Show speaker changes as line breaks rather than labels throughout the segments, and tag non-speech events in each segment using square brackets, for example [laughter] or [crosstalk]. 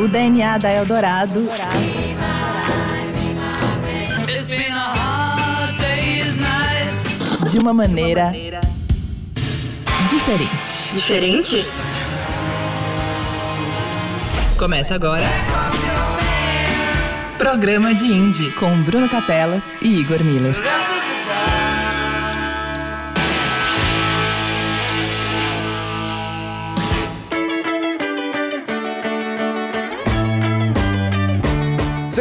O DNA da Eldorado. De uma maneira diferente.
Diferente?
Começa agora. Programa de Indie com Bruno Capelas e Igor Miller.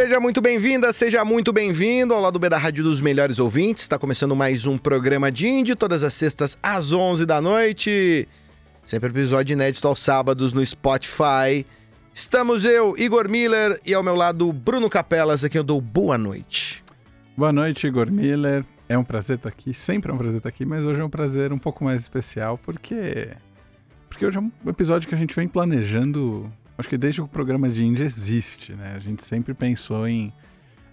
Seja muito bem-vinda, seja muito bem-vindo ao lado B da Rádio dos Melhores Ouvintes. Está começando mais um programa de Indie, todas as sextas às 11 da noite. Sempre episódio inédito aos sábados no Spotify. Estamos eu, Igor Miller, e ao meu lado Bruno Capelas, a quem eu dou boa noite.
Boa noite, Igor Miller. É um prazer estar aqui, sempre é um prazer estar aqui, mas hoje é um prazer um pouco mais especial, porque porque hoje é um episódio que a gente vem planejando Acho que desde que o programa de Indie existe, né? A gente sempre pensou em.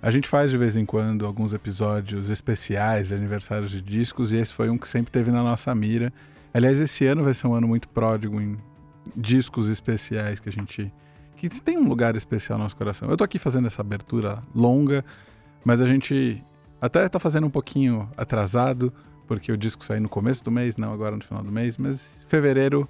A gente faz de vez em quando alguns episódios especiais de aniversários de discos e esse foi um que sempre teve na nossa mira. Aliás, esse ano vai ser um ano muito pródigo em discos especiais que a gente. que tem um lugar especial no nosso coração. Eu tô aqui fazendo essa abertura longa, mas a gente até tá fazendo um pouquinho atrasado, porque o disco saiu no começo do mês, não agora no final do mês, mas fevereiro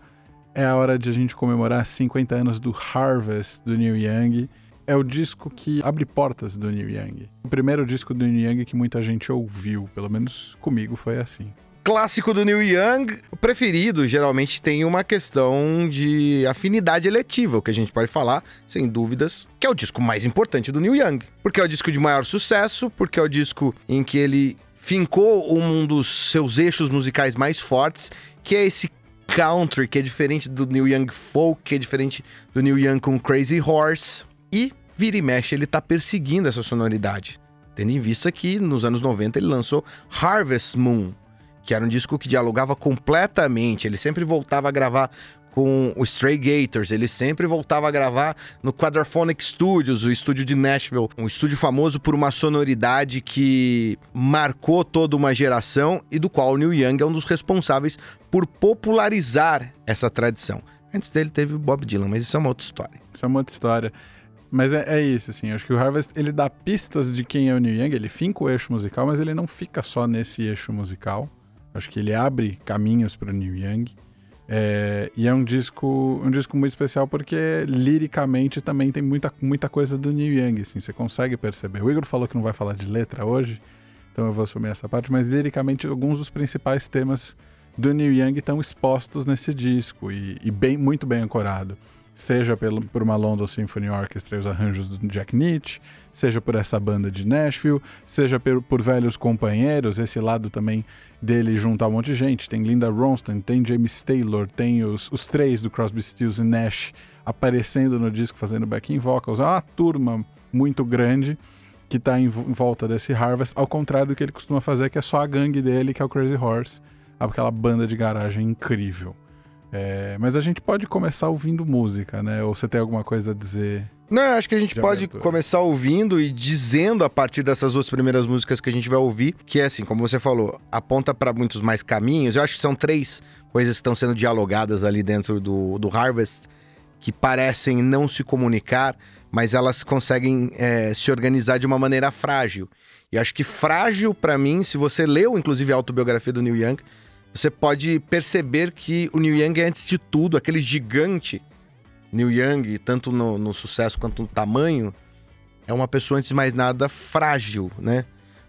é a hora de a gente comemorar 50 anos do Harvest do Neil Young. É o disco que abre portas do Neil Young. O primeiro disco do Neil Young que muita gente ouviu, pelo menos comigo foi assim.
Clássico do Neil Young, o preferido geralmente tem uma questão de afinidade eletiva, o que a gente pode falar, sem dúvidas, que é o disco mais importante do Neil Young. Porque é o disco de maior sucesso, porque é o disco em que ele fincou um dos seus eixos musicais mais fortes, que é esse country, que é diferente do Neil Young folk, que é diferente do Neil Young com Crazy Horse. E vira e mexe, ele tá perseguindo essa sonoridade. Tendo em vista que nos anos 90 ele lançou Harvest Moon, que era um disco que dialogava completamente. Ele sempre voltava a gravar com o Stray Gators. Ele sempre voltava a gravar no Quadraphonic Studios, o estúdio de Nashville, um estúdio famoso por uma sonoridade que marcou toda uma geração e do qual o Neil Young é um dos responsáveis por popularizar essa tradição. Antes dele teve o Bob Dylan, mas isso é uma outra história.
Isso é uma outra história. Mas é, é, isso, assim. Acho que o Harvest ele dá pistas de quem é o Neil Young, ele finca o eixo musical, mas ele não fica só nesse eixo musical. Acho que ele abre caminhos para o Neil Young. É, e é um disco, um disco muito especial porque liricamente também tem muita, muita coisa do Neil Young, assim, você consegue perceber. O Igor falou que não vai falar de letra hoje, então eu vou assumir essa parte, mas liricamente alguns dos principais temas do Neil Young estão expostos nesse disco e, e bem, muito bem ancorado. Seja pelo, por uma London Symphony Orchestra e os arranjos do Jack Nietzsche, seja por essa banda de Nashville, seja por, por velhos companheiros, esse lado também dele junto a um monte de gente. Tem Linda Ronstadt, tem James Taylor, tem os, os três do Crosby, Stills e Nash aparecendo no disco fazendo backing vocals. É uma turma muito grande que está em, em, volta desse Harvest, ao contrário do que ele costuma fazer, que é só a gangue dele, que é o Crazy Horse, aquela banda de garagem incrível. É, mas a gente pode começar ouvindo música, né? Ou você tem alguma coisa a dizer
não, acho que a gente pode abertura. começar ouvindo e dizendo a partir dessas duas primeiras músicas que a gente vai ouvir, que é assim, como você falou, aponta para muitos mais caminhos. Eu acho que são três coisas que estão sendo dialogadas ali dentro do, do Harvest que parecem não se comunicar, mas elas conseguem é, se organizar de uma maneira frágil. E acho que frágil, para mim, se você leu inclusive a autobiografia do Neil Young, você pode perceber que o Neil Young é, antes de tudo, aquele gigante Neil Young, tanto no, no, sucesso quanto no tamanho, é uma pessoa, antes de mais nada, frágil, né?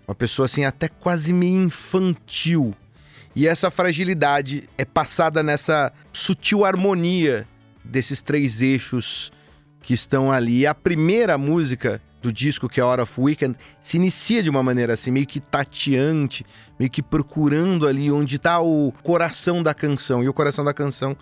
Uma pessoa, assim, até quase meio infantil. E essa fragilidade é passada nessa sutil harmonia desses três eixos que estão ali. E a primeira música do disco, que é Hora of Weekend, se inicia de uma maneira assim, meio que tateante, meio que procurando ali onde está o coração da canção. E o coração da canção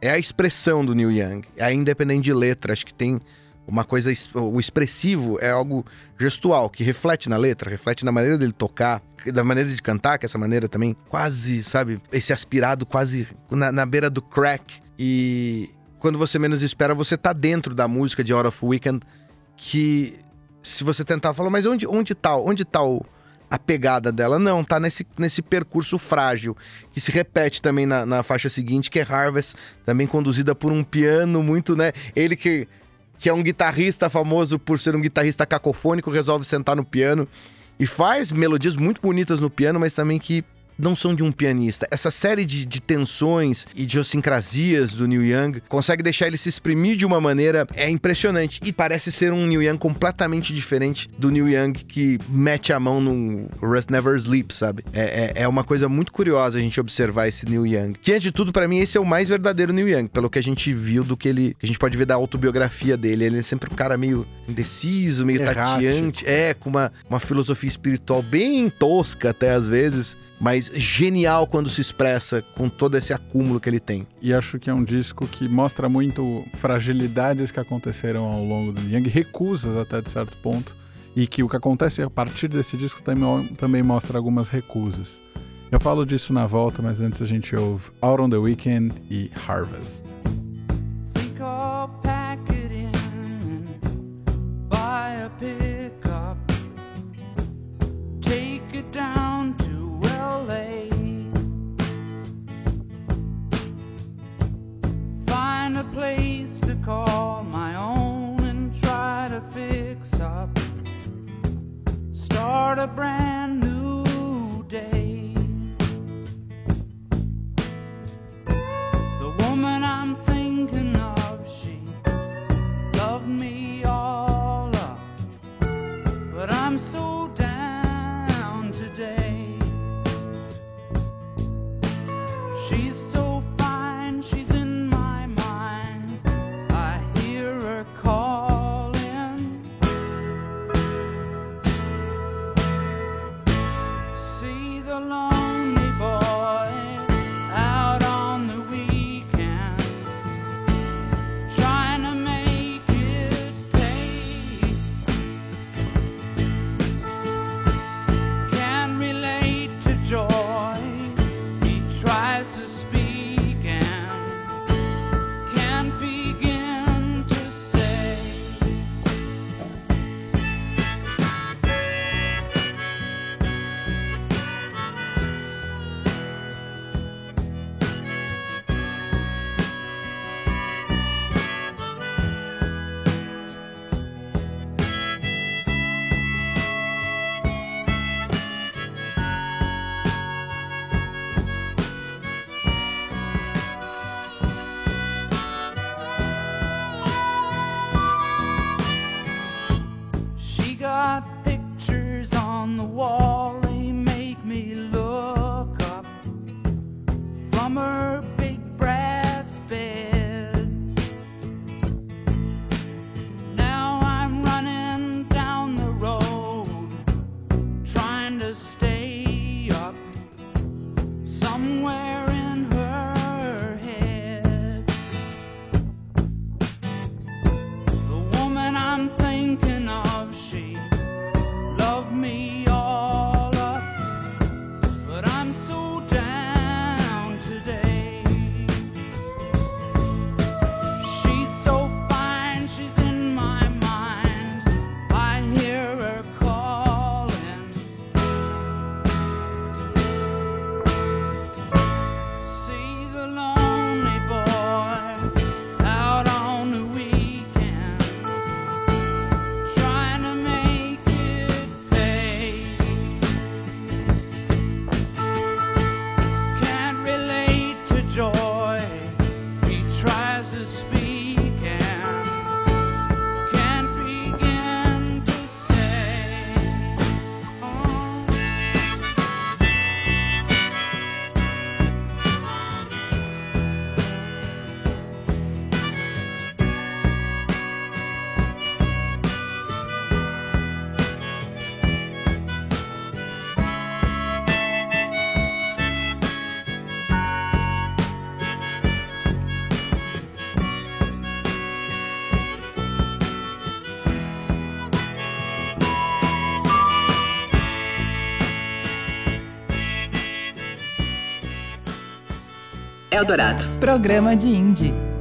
é a expressão do Neil Young. É independente de letra, acho que tem uma coisa. O expressivo é algo gestual, que reflete na letra, reflete na maneira dele tocar, da maneira de cantar, que é essa maneira também, quase, sabe, esse aspirado quase na, na beira do crack. E quando você menos espera, você tá dentro da música de Out of Weekend, que se você tentar falar, mas onde, onde tá, onde tá o, a pegada dela. Não, tá nesse, nesse percurso frágil, que se repete também na, na faixa seguinte, que é Harvest, também conduzida por um piano muito, né? Ele que que é um guitarrista famoso por ser um guitarrista cacofônico, resolve sentar no piano e faz melodias muito bonitas no piano, mas também que não são de um pianista. Essa série de, de tensões e idiosincrasias do Neil Young consegue deixar ele se exprimir de uma maneira é impressionante. E parece ser um Neil Young completamente diferente do Neil Young que mete a mão no Rust Never Sleep, sabe? É, é, é uma coisa muito curiosa a gente observar esse Neil Young. Que, antes de tudo, para mim, esse é o mais verdadeiro Neil Young, pelo que a gente viu do que ele. Que a gente pode ver da autobiografia dele. Ele é sempre um cara meio indeciso, meio Errático. tateante. É, com uma, uma filosofia espiritual bem tosca até às vezes mas genial quando se expressa com todo esse acúmulo que ele tem.
E acho que é um disco que mostra muito fragilidades que aconteceram ao longo do Young, recusas até de certo ponto, e que o que acontece a partir desse disco também, também mostra algumas recusas. Eu falo disso na volta, mas antes a gente ouve Out on the Weekend e Harvest.
Eldorado. Programa de Indie.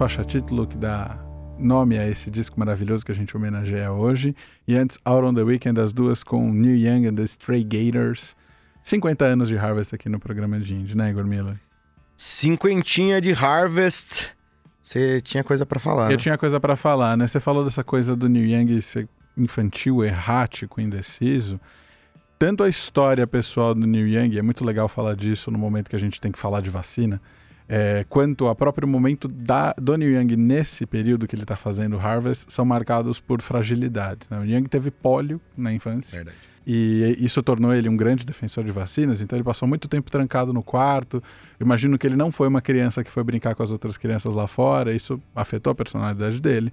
Faixa título que dá nome a esse disco maravilhoso que a gente homenageia hoje. E antes, Out on the Weekend, as duas com Neil Young and the Stray Gators. 50 anos de Harvest aqui no programa de Indie, né, Igor Miller?
Cinquentinha de Harvest. Você tinha coisa para falar.
Eu
né?
tinha coisa para falar, né? Você falou dessa coisa do Neil Young ser infantil, errático, indeciso. Tanto a história pessoal do Neil Young, é muito legal falar disso no momento que a gente tem que falar de vacina é, quanto ao próprio momento da, do Neil Young nesse período que ele está fazendo Harvest são marcados por fragilidades. Né? O Young teve pólio na infância.
Verdade.
E isso tornou ele um grande defensor de vacinas, então ele passou muito tempo trancado no quarto. Eu imagino que ele não foi uma criança que foi brincar com as outras crianças lá fora, isso afetou a personalidade dele.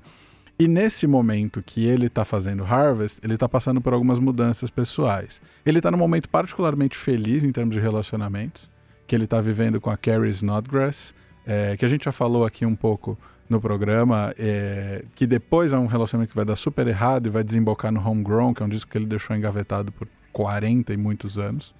E nesse momento que ele está fazendo Harvest, ele está passando por algumas mudanças pessoais. Ele está num momento particularmente feliz em termos de relacionamentos que ele está vivendo com a Carrie Snodgrass, é, que a gente já falou aqui um pouco no programa, é, que depois é um relacionamento que vai dar super errado e vai desembocar no Homegrown, que é um disco que ele deixou engavetado por 40 e muitos anos.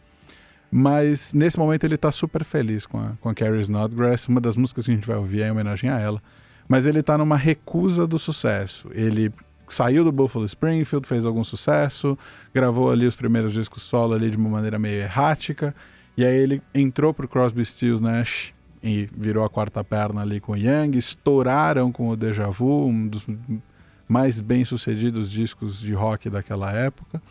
Mas nesse momento ele está super feliz com a, com a Carrie Snodgrass, uma das músicas que a gente vai ouvir é em homenagem a ela. Mas ele está numa recusa do sucesso. Ele saiu do Buffalo Springfield, fez algum sucesso, gravou ali os primeiros discos solo ali de uma maneira meio errática, e aí ele entrou pro Crosby, Stills, Nash e virou a quarta perna ali com o Young, estouraram com o Deja Vu, um dos mais bem-sucedidos discos de rock daquela época.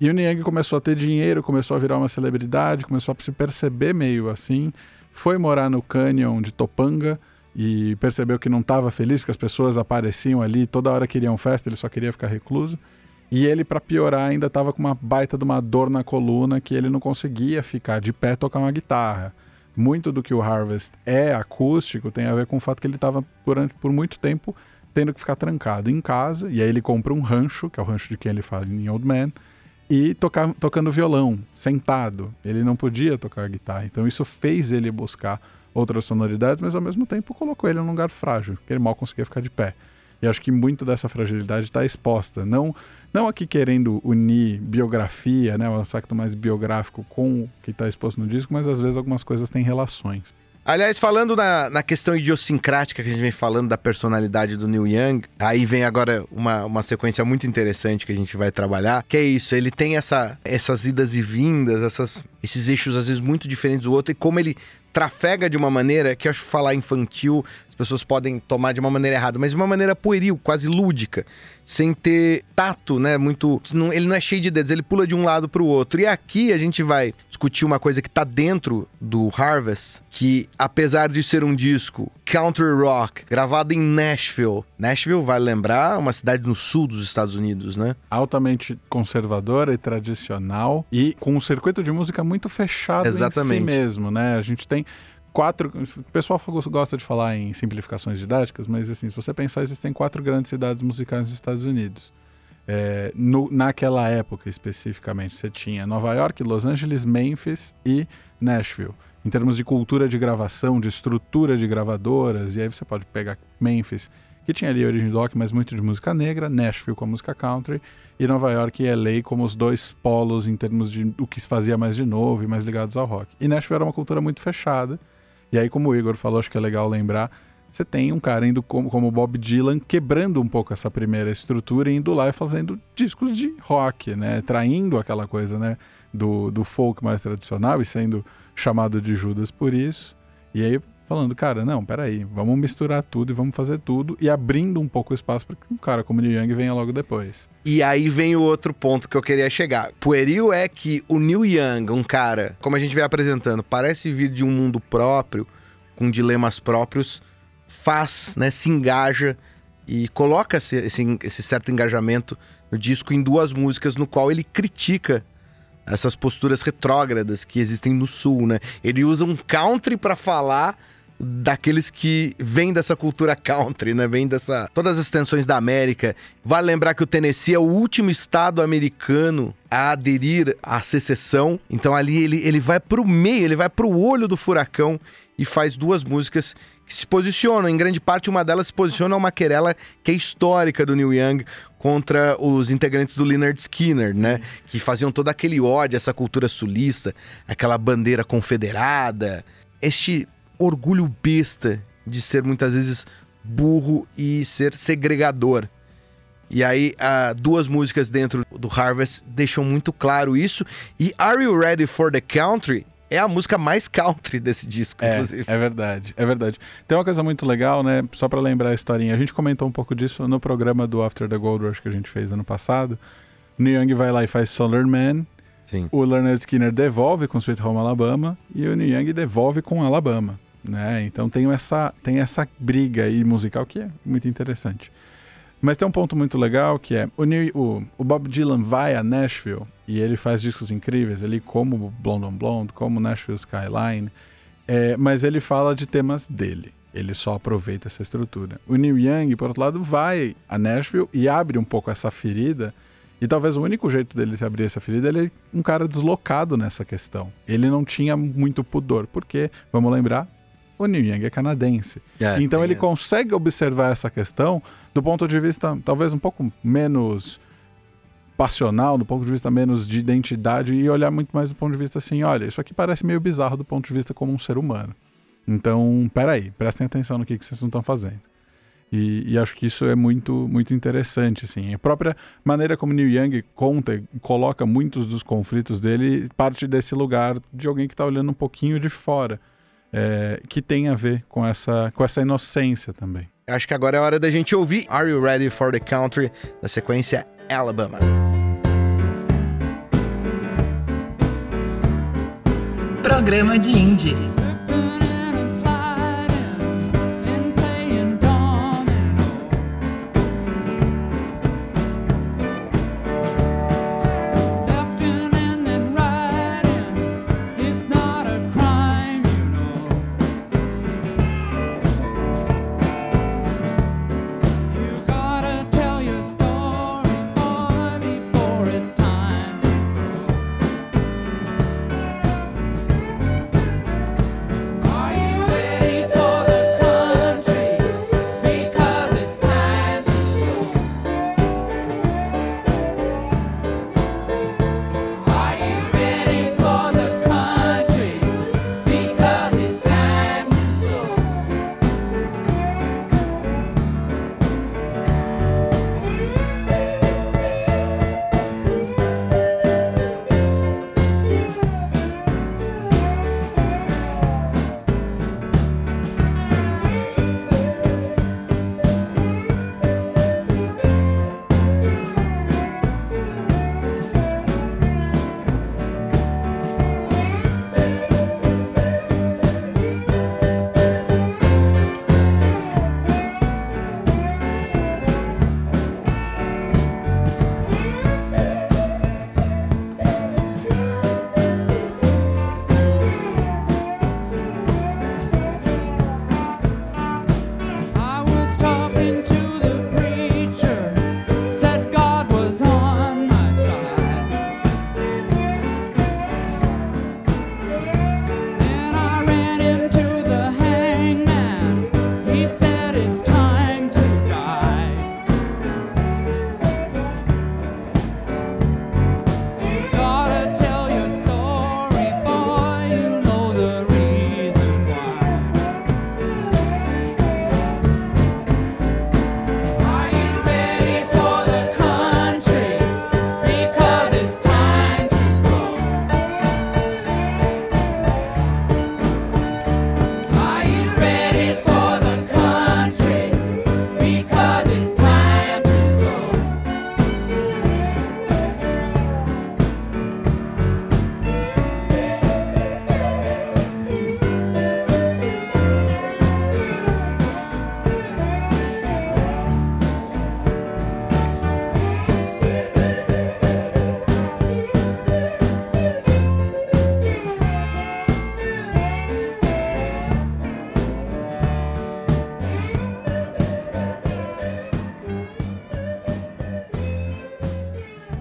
E o Young começou a ter dinheiro, começou a virar uma celebridade, começou a se perceber meio assim, foi morar no Canyon de Topanga e percebeu que não estava feliz porque as pessoas apareciam ali, toda hora queriam festa, ele só queria ficar recluso. E ele, para piorar, ainda estava com uma baita de uma dor na coluna que ele não conseguia ficar de pé tocar uma guitarra. Muito do que o Harvest é acústico tem a ver com o fato que ele estava por, por muito tempo tendo que ficar trancado em casa. E aí ele compra um rancho, que é o rancho de quem ele fala em Old Man, e tocar, tocando violão, sentado. Ele não podia tocar guitarra. Então isso fez ele buscar outras sonoridades, mas ao mesmo tempo colocou ele num lugar frágil, que ele mal conseguia ficar de pé. E acho que muito dessa fragilidade está exposta. Não, não aqui querendo unir biografia, né, o aspecto mais biográfico com o que está exposto no disco, mas às vezes algumas coisas têm relações.
Aliás, falando na, na questão idiosincrática que a gente vem falando da personalidade do Neil Young, aí vem agora uma, uma sequência muito interessante que a gente vai trabalhar, que é isso, ele tem essa, essas idas e vindas, essas, esses eixos às vezes muito diferentes do outro, e como ele trafega de uma maneira que eu acho falar infantil, pessoas podem tomar de uma maneira errada, mas de uma maneira pueril, quase lúdica, sem ter tato, né? Muito. Ele não é cheio de dedos, ele pula de um lado para o outro. E aqui a gente vai discutir uma coisa que tá dentro do Harvest, que apesar de ser um disco country rock, gravado em Nashville. Nashville, vai lembrar, uma cidade no sul dos Estados Unidos, né?
Altamente conservadora e tradicional e com um circuito de música muito fechado
Exatamente.
em si mesmo, né? A gente tem quatro. O pessoal gosta de falar em simplificações didáticas, mas assim, se você pensar, existem quatro grandes cidades musicais nos Estados Unidos. É, no, naquela época especificamente, você tinha Nova York, Los Angeles, Memphis e Nashville. Em termos de cultura de gravação, de estrutura de gravadoras, e aí você pode pegar Memphis, que tinha ali origem do rock, mas muito de música negra, Nashville com a música country, e Nova York e LA como os dois polos em termos de o que se fazia mais de novo e mais ligados ao rock. E Nashville era uma cultura muito fechada, e aí, como o Igor falou, acho que é legal lembrar, você tem um cara indo como, como Bob Dylan, quebrando um pouco essa primeira estrutura e indo lá e fazendo discos de rock, né? Traindo aquela coisa, né? Do, do folk mais tradicional e sendo chamado de Judas por isso. E aí falando, cara, não, peraí, vamos misturar tudo e vamos fazer tudo e abrindo um pouco o espaço para que um cara como Neil Young venha logo depois.
E aí vem o outro ponto que eu queria chegar. Pueril é que o Neil Young, um cara, como a gente vem apresentando, parece vir de um mundo próprio, com dilemas próprios, faz, né, se engaja e coloca esse, esse, esse certo engajamento no disco em duas músicas no qual ele critica essas posturas retrógradas que existem no sul, né? Ele usa um country para falar daqueles que vêm dessa cultura country, né? Vêm dessa todas as tensões da América. Vale lembrar que o Tennessee é o último estado americano a aderir à secessão. Então ali ele, ele vai pro meio, ele vai pro olho do furacão e faz duas músicas que se posicionam. Em grande parte, uma delas se posiciona uma querela que é histórica do Neil Young contra os integrantes do Leonard Skinner, Sim. né? Que faziam todo aquele ódio, essa cultura sulista, aquela bandeira confederada. Este orgulho besta de ser muitas vezes burro e ser segregador. E aí, uh, duas músicas dentro do Harvest deixam muito claro isso. E Are You Ready for the Country é a música mais country desse disco,
é,
inclusive.
É verdade, é verdade. Tem uma coisa muito legal, né? Só para lembrar a historinha. A gente comentou um pouco disso no programa do After the Gold Rush que a gente fez ano passado. Neil Young vai lá e faz Solar Man.
Sim.
O Leonard Skinner devolve com Sweet Home Alabama e o Neil Young devolve com Alabama né? Então tem essa, tem essa briga aí musical que é muito interessante. Mas tem um ponto muito legal que é o, New, o, o, Bob Dylan vai a Nashville e ele faz discos incríveis ali, como Blonde on Blonde, como Nashville Skyline, é, mas ele fala de temas dele. Ele só aproveita essa estrutura. O Neil Young, por outro lado, vai a Nashville e abre um pouco essa ferida. E talvez o único jeito dele se abrir essa ferida ele é um cara deslocado nessa questão. Ele não tinha muito pudor, porque, vamos lembrar, o Neil Young é canadense. É, então ele consegue observar essa questão do ponto de vista talvez um pouco menos passional, do ponto de vista menos de identidade e olhar muito mais do ponto de vista assim, olha, isso aqui parece meio bizarro do ponto de vista como um ser humano. Então, peraí, prestem atenção no que, que vocês não estão fazendo. E, e, acho que isso é muito, muito interessante, assim. A própria maneira como Neil Young conta e coloca muitos dos conflitos dele parte desse lugar de alguém que está olhando um pouquinho de fora é, que tem a ver com essa, com essa inocência também.
Acho que agora é hora da gente ouvir Are You Ready for the Country, na sequência Alabama.
Programa de Indie.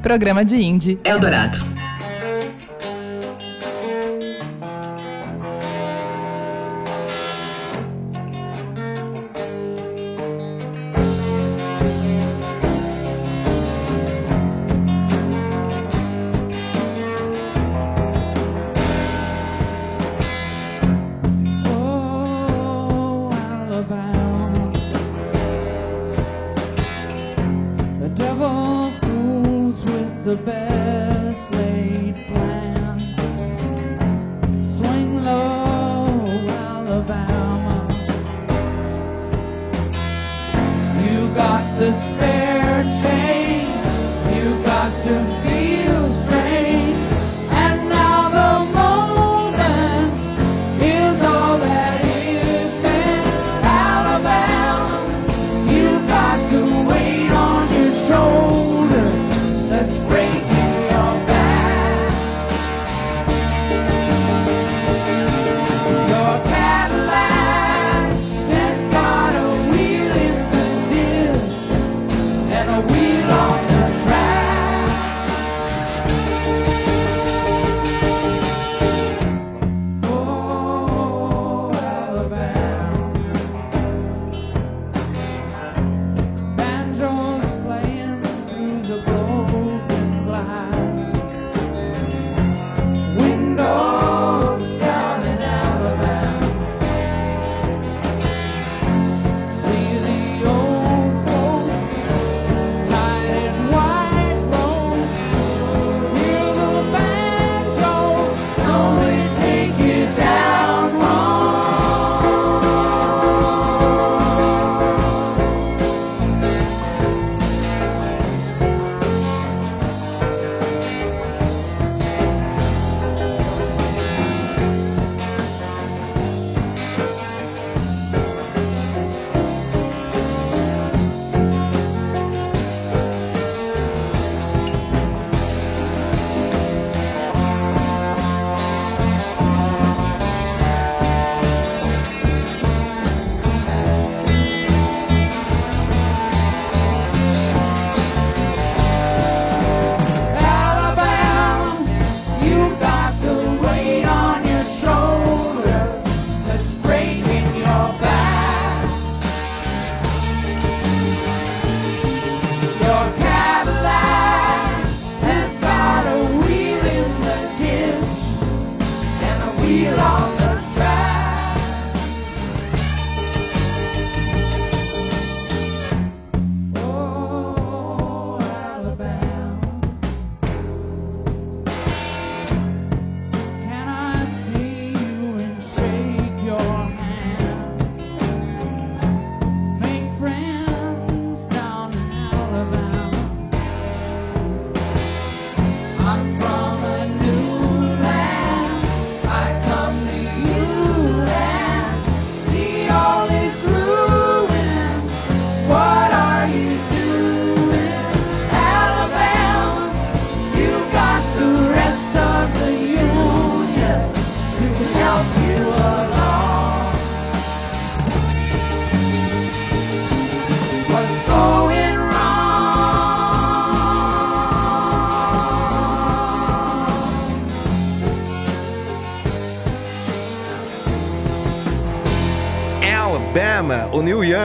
Programa de Indie Eldorado.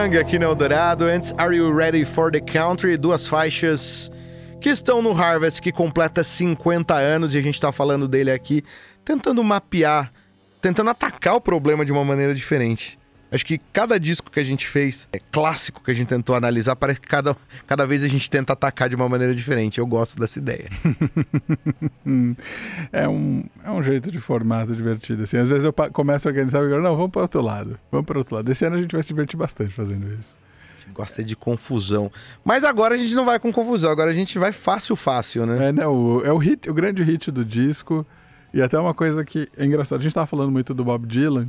Young aqui no Eldorado. Antes, Are You Ready for the Country? Duas faixas que estão no Harvest, que completa 50 anos, e a gente tá falando dele aqui, tentando mapear, tentando atacar o problema de uma maneira diferente. Acho que cada disco que a gente fez, é clássico que a gente tentou analisar, parece que cada, cada vez a gente tenta atacar de uma maneira diferente. Eu gosto dessa ideia. [laughs]
é, um, é um jeito de formato divertido. Assim. Às vezes eu começo a organizar e digo, não, vamos para outro lado. Vamos para outro lado. Esse ano a gente vai se divertir bastante fazendo isso.
Gosta de confusão. Mas agora a gente não vai com confusão, agora a gente vai fácil, fácil, né?
É, né, o, é o, hit, o grande hit do disco. E até uma coisa que é engraçada. A gente tava falando muito do Bob Dylan.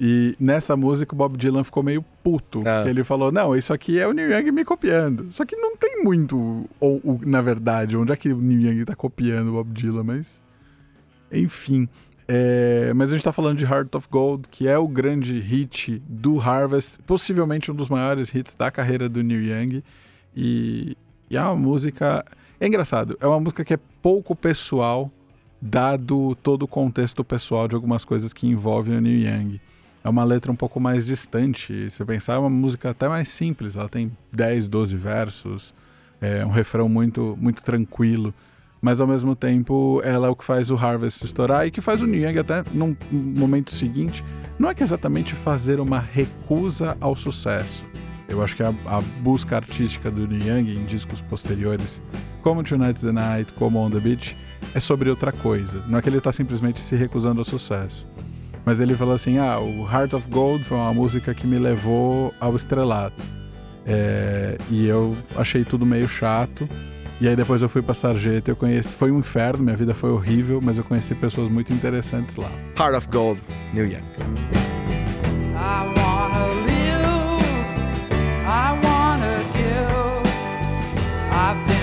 E nessa música o Bob Dylan ficou meio puto.
Ah.
Ele falou: Não, isso aqui é o Neil Young me copiando. Só que não tem muito, ou, ou, na verdade, onde é que o Neil Young tá copiando o Bob Dylan, mas. Enfim. É, mas a gente tá falando de Heart of Gold, que é o grande hit do Harvest, possivelmente um dos maiores hits da carreira do Neil Young. E, e é uma música É engraçado, é uma música que é pouco pessoal, dado todo o contexto pessoal de algumas coisas que envolvem o Neil Young. É uma letra um pouco mais distante. Se pensar, é uma música até mais simples. Ela tem 10, 12 versos, é um refrão muito, muito tranquilo. Mas ao mesmo tempo, ela é o que faz o Harvest estourar e que faz o Young até num momento seguinte. Não é que exatamente fazer uma recusa ao sucesso. Eu acho que a, a busca artística do Young em discos posteriores, como Tonight's the Night, como On the Beach, é sobre outra coisa. Não é que ele está simplesmente se recusando ao sucesso. Mas ele falou assim: ah, o Heart of Gold foi uma música que me levou ao estrelato. É, e eu achei tudo meio chato. E aí depois eu fui pra Sarjeta, eu conheci. Foi um inferno, minha vida foi horrível, mas eu conheci pessoas muito interessantes lá.
Heart of Gold, Neil Young.
I wanna live, I wanna give. I've been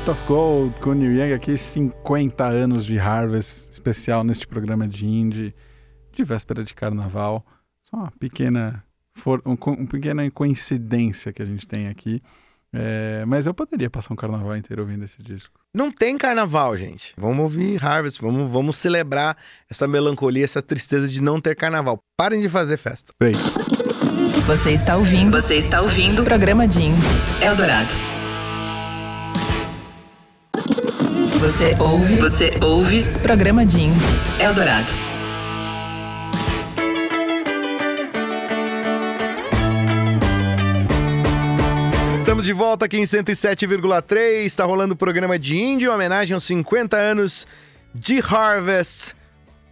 Heart of Gold
com Neil Young aqui, 50 anos de Harvest, especial neste programa de indie, de véspera de carnaval. Só uma pequena, for, um, uma pequena coincidência que a gente tem aqui. É, mas eu poderia passar um carnaval inteiro ouvindo esse disco.
Não tem carnaval, gente. Vamos ouvir Harvest, vamos, vamos celebrar essa melancolia, essa tristeza de não ter carnaval. Parem de fazer festa.
Peraí.
Você está ouvindo? Você está ouvindo o programa de Indie Eldorado. Você ouve? Você ouve? Programa de Indie Eldorado.
Estamos de volta aqui em 107,3. Está rolando o programa de Indie, em homenagem aos 50 anos de Harvest,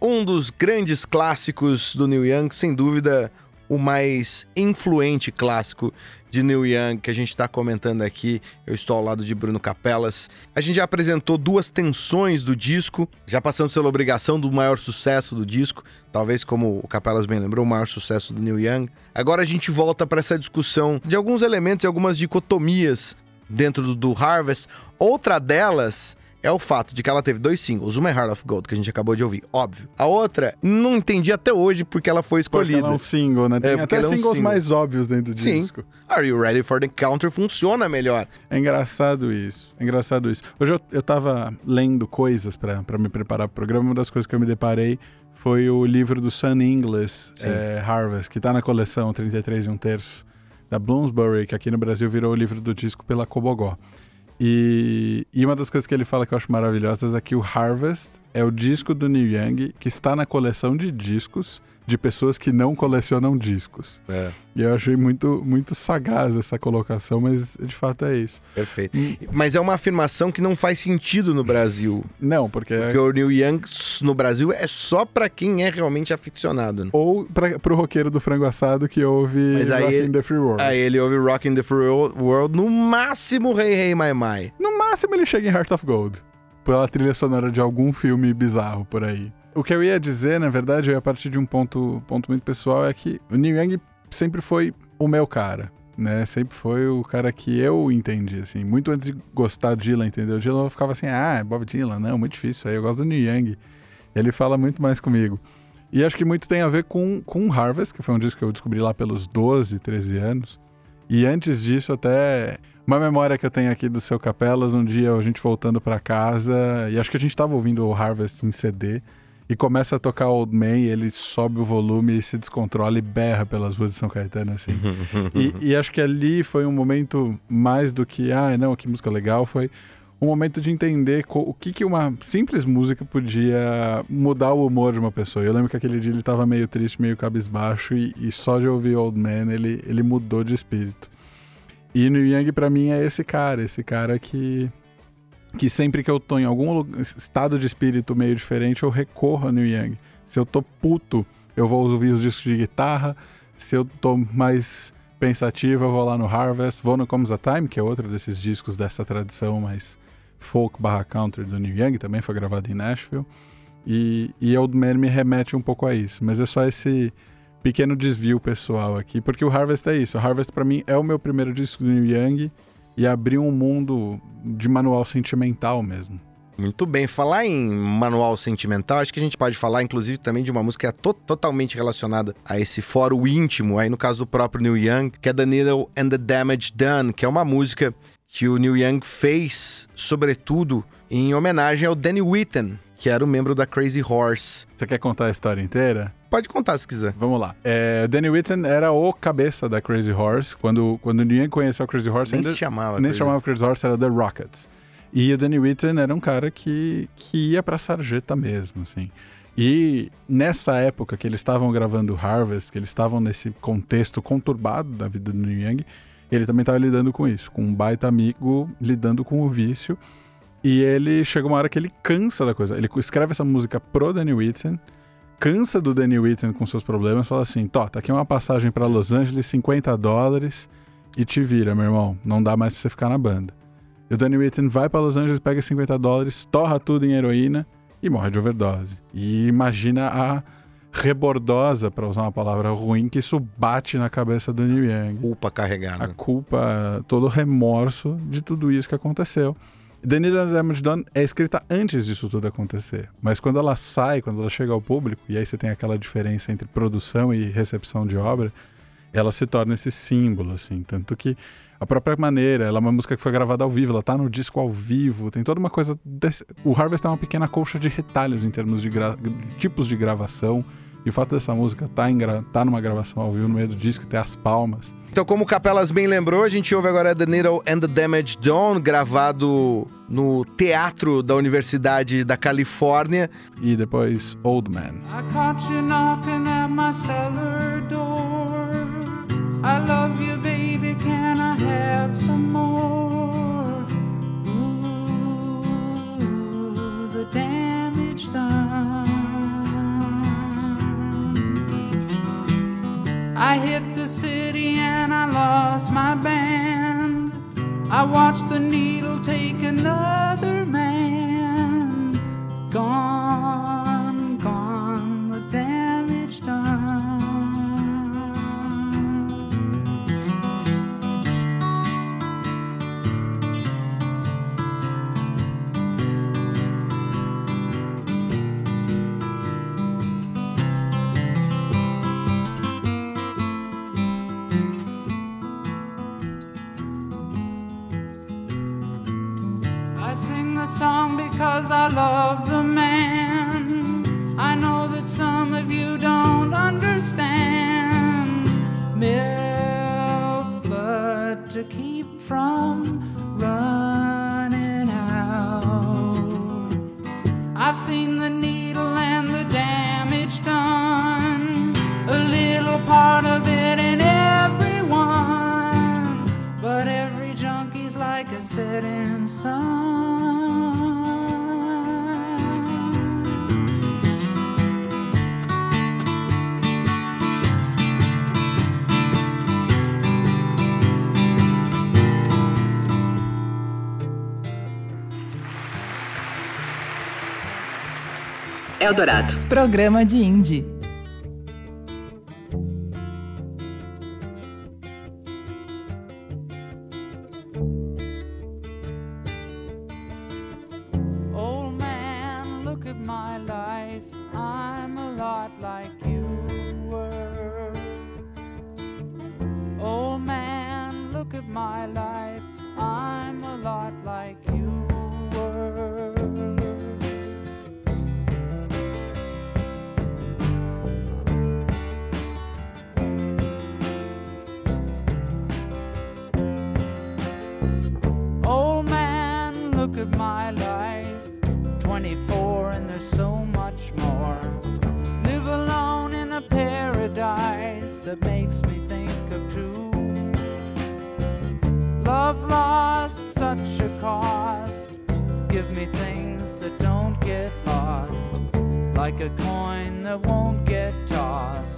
um dos grandes clássicos do Neil Young, sem dúvida o mais influente clássico de Neil Young que a gente está comentando aqui. Eu estou ao lado de Bruno Capelas. A gente já apresentou duas tensões do disco, já passamos pela obrigação do maior sucesso do disco, talvez como o Capelas bem lembrou, o maior sucesso do Neil Young. Agora a gente volta para essa discussão de alguns elementos e algumas dicotomias dentro do, do Harvest. Outra delas é o fato de que ela teve dois singles. Uma é Heart of Gold, que a gente acabou de ouvir, óbvio. A outra, não entendi até hoje porque ela foi
Porque
escolhida.
ela é um single, né? Tem
porque
até
é um
singles
single.
mais óbvios dentro do
Sim.
disco.
Are You Ready for the Counter funciona melhor.
É engraçado isso. É engraçado isso. Hoje eu, eu tava lendo coisas pra pra me preparar pro programa. Uma das coisas que eu me deparei foi o livro do Sun Ingles,
Sim.
é, Harvest, que tá na coleção 33 e um terço. da Bloomsbury, que aqui no Brasil virou o livro do disco pela Cobogó. E, e uma das coisas que ele fala que eu acho maravilhosas é que o Harvest é o disco do Neil Young que está na coleção de discos de pessoas que não colecionam discos.
É,
E eu achei muito, muito sagaz essa colocação, mas de fato é isso.
perfeito. Mas é uma afirmação que não faz sentido no Brasil.
Não, porque é
Porque o Neil Young no Brasil é só pra quem é realmente aficionado. né?
ou pra, pro roqueiro do frango assado que ouve
Mas aí
Rockin'
ele-
the Free World.
Aí ele ouve Rockin' the Free World, no máximo Hey Hey My My.
No máximo ele chega em Heart of Gold, pela trilha sonora de algum filme bizarro por aí. O que eu ia dizer, na verdade, ia partir de um ponto, ponto muito pessoal, é que o Neil Young sempre foi o meu cara, né? Sempre foi o cara que eu entendi, assim. Muito antes de gostar de Dylan, entendeu? Dylan eu ficava assim, ah, Bob Dylan, não, muito difícil aí, eu gosto do Neil Young. Ele fala muito mais comigo. E acho que muito tem a ver com, com Harvest, que foi um disco que eu descobri lá pelos 12, 13 anos. E antes disso, até uma memória que eu tenho aqui do seu Capelas, um dia a gente voltando pra casa, e acho que a gente tava ouvindo o Harvest em CD, e começa a tocar Old Man, e ele sobe o volume e se descontrola e berra pelas ruas de São Caetano, assim. e, [laughs] e acho que ali foi um momento mais do que, ah, não, que música legal, foi um momento de entender o que, que uma simples música podia mudar o humor de uma pessoa. Eu lembro que aquele dia ele tava meio triste, meio cabisbaixo, e, e só de ouvir Old Man ele, ele mudou de espírito. E Neil Young pra mim é esse cara, esse cara que que sempre que eu tô em algum estado de espírito meio diferente, eu recorro a Neil Young. Se eu tô puto, eu vou ouvir os discos de guitarra. Se eu tô mais pensativo, eu vou lá no Harvest, vou no Comes a Time, que é outro desses discos dessa tradição mais folk barra country do Neil Young, também foi gravado em Nashville. E, e Old Man me remete um pouco a isso, mas é só esse pequeno desvio pessoal aqui, porque o Harvest é isso. O Harvest pra mim é o meu primeiro disco do Neil Young e abriu um mundo de manual sentimental mesmo.
Muito bem. Falar em manual sentimental, acho que a gente pode falar, inclusive, também de uma música to- totalmente relacionada a esse fórum íntimo, aí no caso do próprio Neil Young, que é The Needle and the Damage Done, que é uma música que o Neil Young fez, sobretudo, em homenagem ao Danny Whitten, que era o membro da Crazy Horse.
Você quer contar a história inteira?
Pode contar se quiser.
Vamos lá. É, Danny Whitten era o cabeça da Crazy Horse. Quando, quando Young conheceu a Crazy Horse,
Nem
ainda-
se chamava.
nem
Crazy
se chamava Crazy Horse, era The Rockets. E o Danny Whitten era um cara que, que ia pra sarjeta mesmo, assim. E nessa época que eles estavam gravando Harvest, que eles estavam nesse contexto conturbado da vida do Neil Young, ele também estava lidando com isso, com um baita amigo lidando com o vício. E ele chega uma hora que ele cansa da coisa. Ele escreve essa música pro Danny Whitten, cansa do Danny Whitten com seus problemas, fala assim: Tó, tá aqui uma passagem pra Los Angeles, 50 dólares, e te vira, meu irmão. Não dá mais pra você ficar na banda. E o Danny Whitten vai pra Los Angeles, pega 50 dólares, torra tudo em heroína e morre de overdose. E imagina a rebordosa, pra usar uma palavra ruim, que isso bate na cabeça do Neil Young
Culpa
a
carregada.
culpa, todo o remorso de tudo isso que aconteceu. The Damage Done é escrita antes disso tudo acontecer, mas quando ela sai, quando ela chega ao público, e aí você tem aquela diferença entre produção e recepção de obra, ela se torna esse símbolo, assim, tanto que a própria maneira, ela é uma música que foi gravada ao vivo, ela tá no disco ao vivo, tem toda uma coisa. desse- O Harvest é uma pequena colcha de retalhos em termos de gra- tipos de gravação, e o fato dessa música tá, gra... tá numa gravação ao vivo no meio do disco, ter as palmas,
Então, como o Capelas bem lembrou, a gente ouve agora The Needle and the Damage Done, gravado no teatro da Universidade da Califórnia.
e depois Old Man.
I caught you knocking at my cellar door. I love you, baby. Can I have some more? I hit the city and I lost my band. I watched the needle take another man. Gone, love
Programa de Indie.
Give me things that don't get lost. Like a coin that won't get tossed.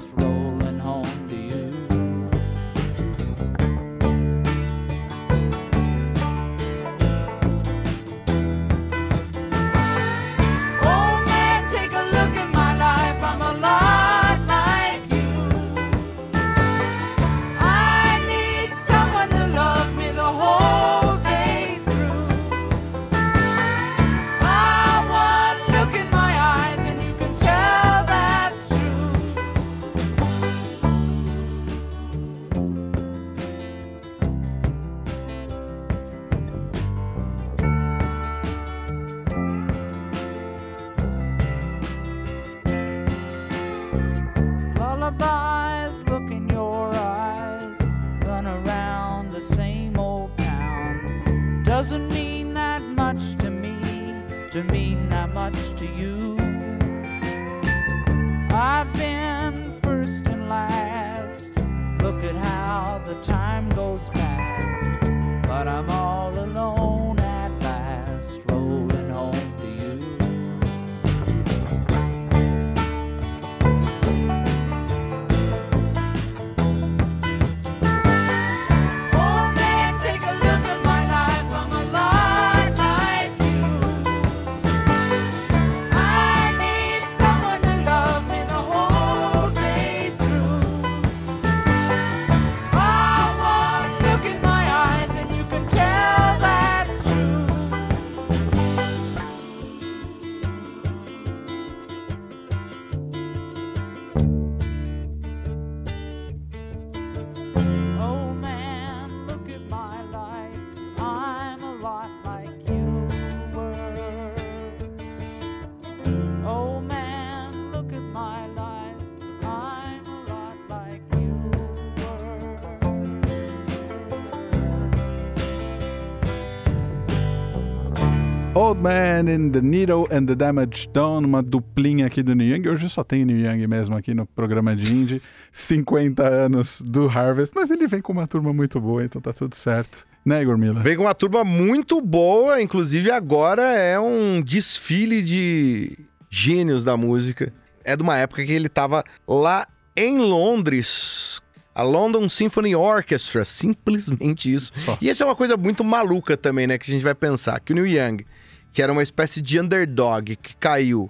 Old Man in
the Needle and the Damage Done, uma duplinha aqui do New Young. Hoje só tem New Young mesmo aqui no programa de indie. [laughs] 50 anos do Harvest, mas ele vem com uma turma muito boa, então tá tudo certo. Né, Igor Miller?
Vem com uma turma muito boa, inclusive agora é um desfile de gênios da música. É de uma época que ele tava lá em Londres, a London Symphony Orchestra, simplesmente isso.
Só.
E essa é uma coisa muito maluca também, né, que a gente vai pensar, que o Neil Young, que era uma espécie de underdog que caiu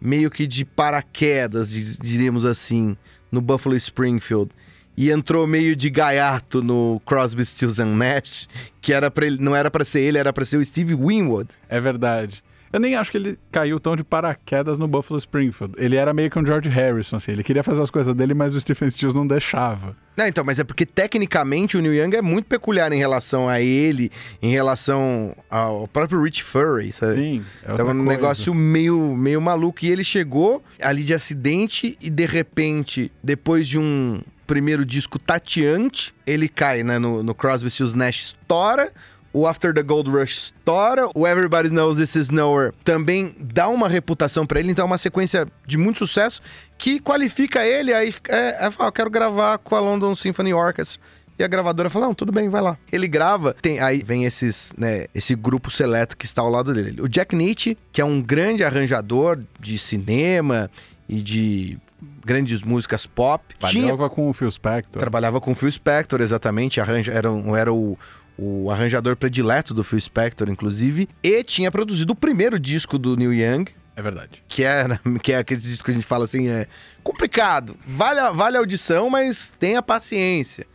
meio que de paraquedas, diríamos assim, no Buffalo Springfield. E entrou meio de gaiato no Crosby, Stills and Nash, que era para ele, não era pra ser ele, era pra ser o Steve Winwood.
É verdade. Eu nem acho que ele caiu tão de paraquedas no Buffalo Springfield. Ele era meio que um George Harrison, assim. Ele queria fazer as coisas dele, mas o Stephen Stills não deixava.
Não, então, mas é porque tecnicamente o Neil Young é muito peculiar em relação a ele, em relação ao próprio Rich Furry, sabe?
Sim. É
Então é um
coisa.
negócio meio, meio maluco. E ele chegou ali de acidente e de repente, depois de um primeiro disco tateante, ele cai né, no, no Crosby, Stills, Nash estoura. O After the Gold Rush estoura, o Everybody Knows This Is Nowhere também dá uma reputação pra ele, então é uma sequência de muito sucesso que qualifica ele aí, é, é, fala, eu quero gravar com a London Symphony Orchestra, E a gravadora fala: Não, tudo bem, vai lá. Ele grava, tem, aí vem esses, né, esse grupo seleto que está ao lado dele. O Jack Nietzsche, que é um grande arranjador de cinema e de grandes músicas pop. Tinha,
Trabalhava com o Phil Spector.
trabalhava com o Phil Spector, exatamente. Arranja, era, era o, o arranjador predileto do Phil Spector, inclusive. E tinha produzido o primeiro disco do Neil Young,
É verdade.
que é, [laughs] que é aqueles discos que a gente fala assim, é complicado. Vale, a- vale a audição, mas tenha paciência.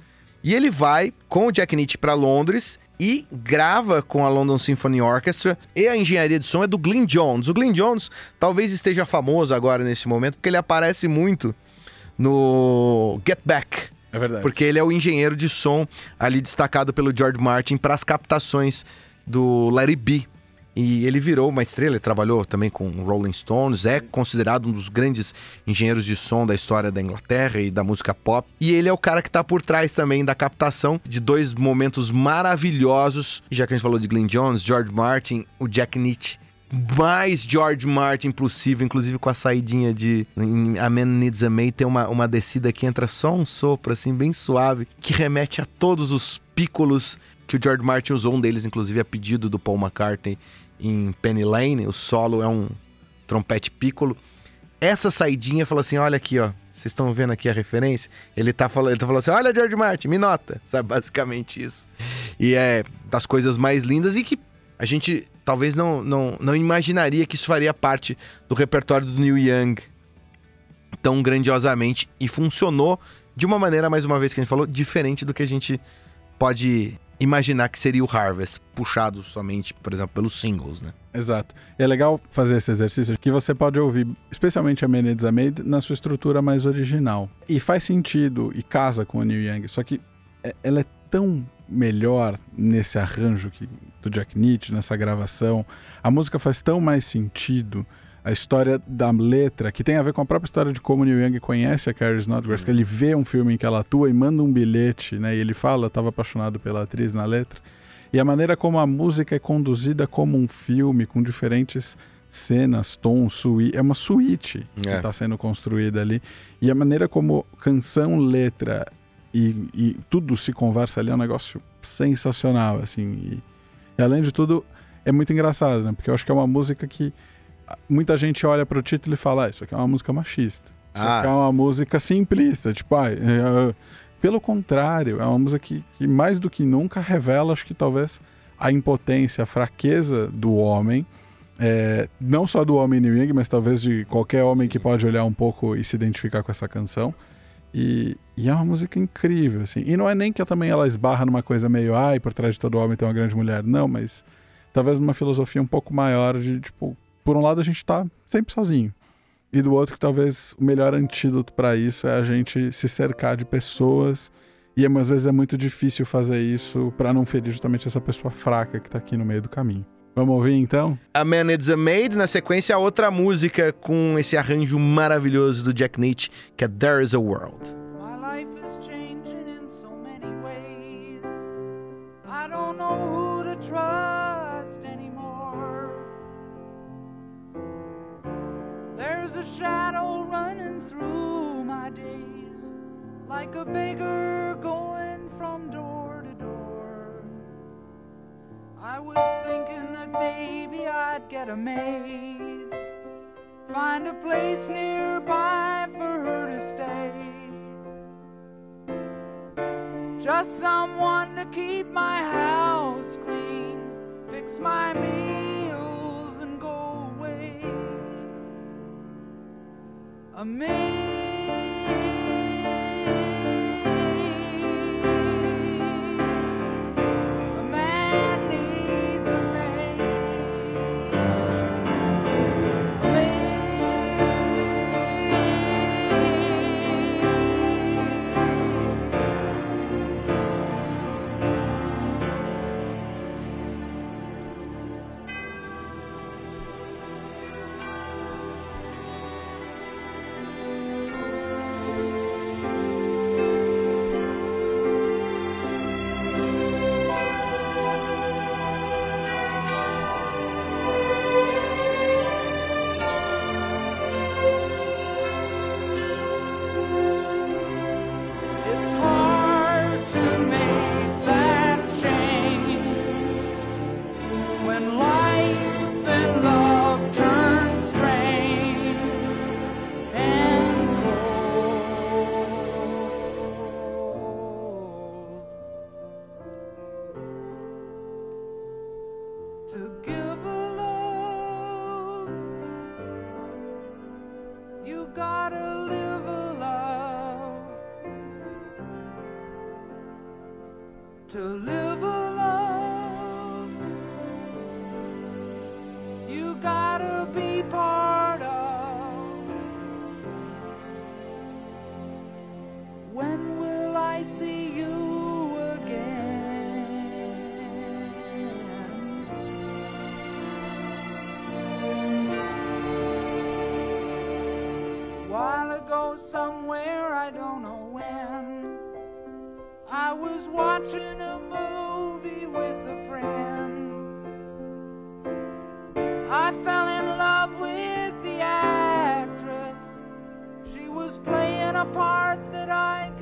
E ele vai com o Jack Nietzsche para Londres e grava com a London Symphony Orchestra. E a engenharia de som é do Glyn Jones. O Glyn Jones talvez esteja famoso agora nesse momento, porque ele aparece muito no Get Back.
É verdade.
Porque ele é o engenheiro de som ali destacado pelo George Martin para as captações do It Be. E ele virou uma estrela, ele trabalhou também com Rolling Stones, é considerado um dos grandes engenheiros de som da história da Inglaterra e da música pop. E ele é o cara que tá por trás também da captação de dois momentos maravilhosos. Já que a gente falou de Glenn Jones, George Martin, o Jack Nietzsche. Mais George Martin possível, inclusive com a saidinha de A Man Needs a Maid, tem uma, uma descida que entra só um sopro, assim, bem suave, que remete a todos os pícolos que o George Martin usou, um deles, inclusive, a pedido do Paul McCartney em Penny Lane. O solo é um trompete piccolo. Essa saidinha fala assim: olha aqui, ó. Vocês estão vendo aqui a referência? Ele tá falando, ele tá falando assim: olha, George Martin, me nota. [laughs] Sabe, basicamente isso. E é das coisas mais lindas e que a gente talvez não, não, não imaginaria que isso faria parte do repertório do Neil Young tão grandiosamente e funcionou de uma maneira, mais uma vez que a gente falou, diferente do que a gente pode imaginar que seria o Harvest, puxado somente, por exemplo, pelos singles, né?
Exato. E é legal fazer esse exercício que você pode ouvir, especialmente a Mendes a Made, na sua estrutura mais original. E faz sentido e casa com o Neil Young, só que é- ela é tão melhor nesse arranjo que, do Jack Nietzsche, nessa gravação. A música faz tão mais sentido. A história da letra, que tem a ver com a própria história de como Neil Young conhece a Carrie Snodgrass, que ele vê um filme em que ela atua e manda um bilhete, né? E ele fala, estava apaixonado pela atriz na letra. E a maneira como a música é conduzida como um filme, com diferentes cenas, tons, suíte. É uma suíte que
É.
está sendo construída ali. E a maneira como canção, letra e, e tudo se conversa ali é um negócio sensacional, assim. E, e além de tudo, é muito engraçado, né? Porque eu acho que é uma música que muita gente olha pro título e fala, ah, isso aqui é uma música machista. Isso
Ah.
aqui é uma música simplista, tipo, ah, é, é, pelo contrário, é uma música que, que mais do que nunca revela, acho que talvez, a impotência, a fraqueza do homem, é, não só do homem inimigo, mas talvez de qualquer homem que pode olhar um pouco e se identificar com essa canção. E, e é uma música incrível, assim. E não é nem que também ela esbarra numa coisa meio, ai, por trás de todo homem tem uma grande mulher. Não, mas talvez numa filosofia um pouco maior de, tipo, por um lado a gente tá sempre sozinho. E do outro que talvez o melhor antídoto para isso é a gente se cercar de pessoas. E às vezes é muito difícil fazer isso para não ferir justamente essa pessoa fraca que tá aqui no meio do caminho. Vamos ouvir então?
A Man Needs a Maid, na sequência, outra música com esse arranjo maravilhoso do Jack Nietzsche, que é There Is a World.
Don't know who to trust anymore. There's a shadow running through my days, like a beggar going from door to door. I was thinking that maybe I'd get a maid, find a place nearby for her to stay. Just someone to keep my house my meals, and go away. A
I was watching a movie with a friend. I fell in love with the actress. She was playing a part that I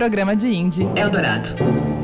Programa de Indie Eldorado.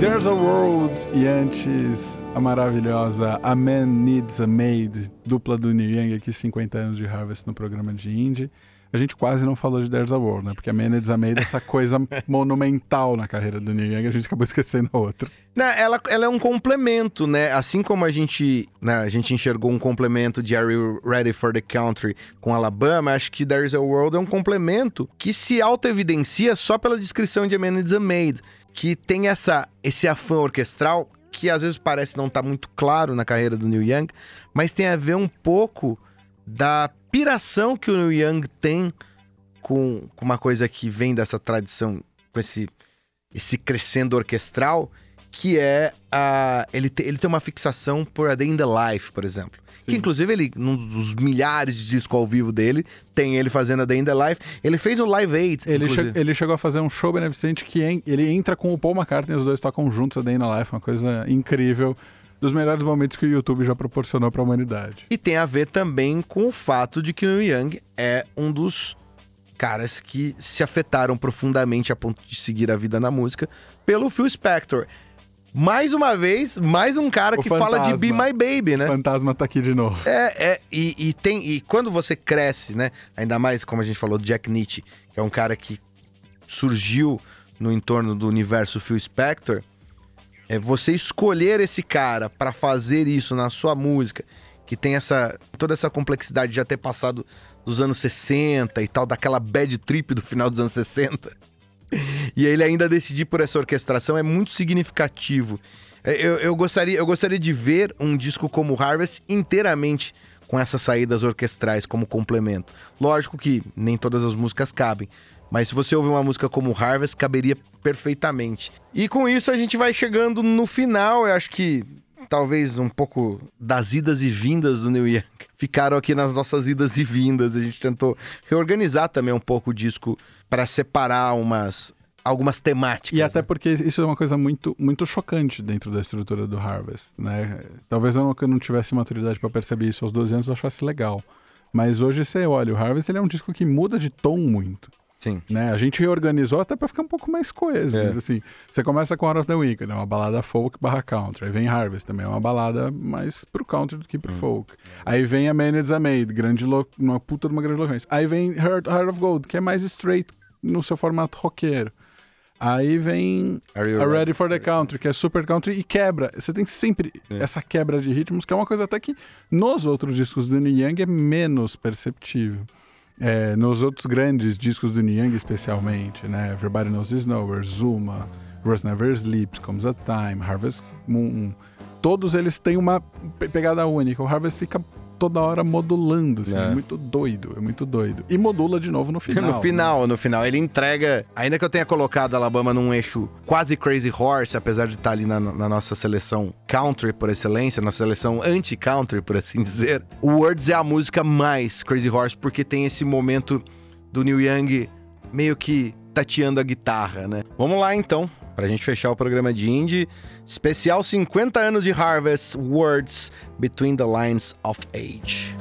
There's a World
e antes a maravilhosa A Man Needs a Maid, dupla do Neil Young aqui, 50 anos de Harvest no programa de indie. A gente quase não falou de There's a World, né? Porque a Man Needs a Maid é essa coisa [laughs] monumental na carreira do Neil Young, a gente acabou esquecendo a outra.
Né, ela, ela é um complemento, né? Assim como a gente, né, a gente enxergou um complemento de Are You Ready for the Country com Alabama, acho que There is a World é um complemento que se auto-evidencia só pela descrição de A Man Needs a Maid, que tem essa, esse afã orquestral que às vezes parece não estar muito claro na carreira do Neil Young, mas tem a ver um pouco da piração que o Neil Young tem com, com uma coisa que vem dessa tradição, com esse, esse crescendo orquestral, que é a. Ele, te, ele tem uma fixação por A Day in the Life, por exemplo. Que inclusive ele, num dos milhares de discos ao vivo dele, tem ele fazendo A Day in the Life. Ele fez o Live Aid.
Ele, che ele chegou a fazer um show beneficente que en ele entra com o Paul McCartney e os dois tocam juntos a Day in the Life, uma coisa incrível. Dos melhores momentos que o YouTube já proporcionou para a humanidade.
E tem a ver também com o fato de que o Young é um dos caras que se afetaram profundamente a ponto de seguir a vida na música pelo Phil Spector. Mais uma vez, mais um cara
O
que fala de Be
fantasma.
My Baby, né?
O fantasma tá aqui de novo.
É, é, e, e tem. E quando você cresce, né? Ainda mais, como a gente falou, Jack Nietzsche, que é um cara que surgiu no entorno do universo Phil Spector, é você escolher esse cara pra fazer isso na sua música, que tem essa toda essa complexidade de já ter passado dos anos 60 e tal, daquela bad trip do final dos anos 60. E ele ainda decidir por essa orquestração é muito significativo. É, Eu, eu gostaria, eu gostaria de ver um disco como Harvest inteiramente com essas saídas orquestrais como complemento. Lógico que nem todas as músicas cabem, mas se você ouvir uma música como Harvest, caberia perfeitamente. E com isso a gente vai chegando no final, eu acho que talvez um pouco das idas e vindas do Neil Young [laughs] ficaram aqui nas nossas idas e vindas. A gente tentou reorganizar também um pouco o disco para separar umas algumas temáticas.
E até
né?
porque isso é uma coisa muito, muito chocante dentro da estrutura do Harvest, né? Talvez eu não, eu não tivesse maturidade para perceber isso aos 12 anos, eu achasse legal. Mas hoje você olha, o Harvest ele é um disco que muda de tom muito.
Sim.
Né? A gente reorganizou até para ficar um pouco mais coeso.
É.
Mas assim, você começa com Out of the Weekend, é uma balada folk barra country. Aí vem Harvest, também é uma balada mais pro country do que pro folk. Aí vem A Man Is a Maid, grande lou- uma puta de uma grande loucura. Aí vem Heart, Heart of Gold, que é mais straight no seu formato roqueiro. Aí vem
Are You
a
Ready
Ready for the Country, que é super country e quebra. Você tem sempre
É.
essa quebra de ritmos, que é uma coisa até que nos outros discos do Neil Young é menos perceptível. É, nos outros grandes discos do Neil Young, especialmente, né? Everybody Knows This Nowhere, Zuma, Rose Never Sleeps, Comes a Time, Harvest Moon. Todos eles têm uma pe- pegada única. O Harvest fica toda hora modulando, assim,
É.
é. muito doido, é muito doido. E modula de novo no [laughs] final.
no final, no final, ele entrega. Ainda que eu tenha colocado a Alabama num eixo quase Crazy Horse, apesar de estar ali na, na nossa seleção country por excelência, nossa seleção anti-country, por assim dizer, o Words é a música mais Crazy Horse, porque tem esse momento do Neil Young meio que tateando a guitarra, né? Vamos lá então, pra gente fechar o programa de indie. Especial 50 anos de Harvest, Words Between the Lines of Age.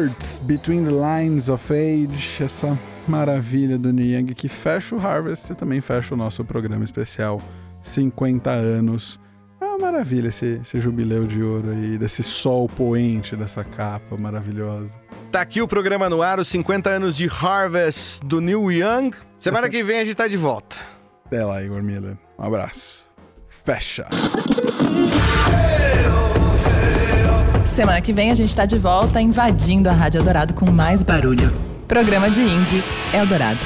Words Between the Lines of Age, essa maravilha do Neil Young que fecha o Harvest e também fecha o nosso programa especial 50 anos. É uma maravilha esse, esse jubileu de ouro aí, desse sol poente dessa capa maravilhosa.
Tá aqui o programa no ar, os 50 anos de Harvest do Neil Young. Semana
Essa-
que vem a gente tá de volta.
Até lá, Igor Miller. Um abraço. Fecha.
Semana que vem a gente tá de volta invadindo a Rádio Eldorado com mais barulho. Programa de Indie Eldorado.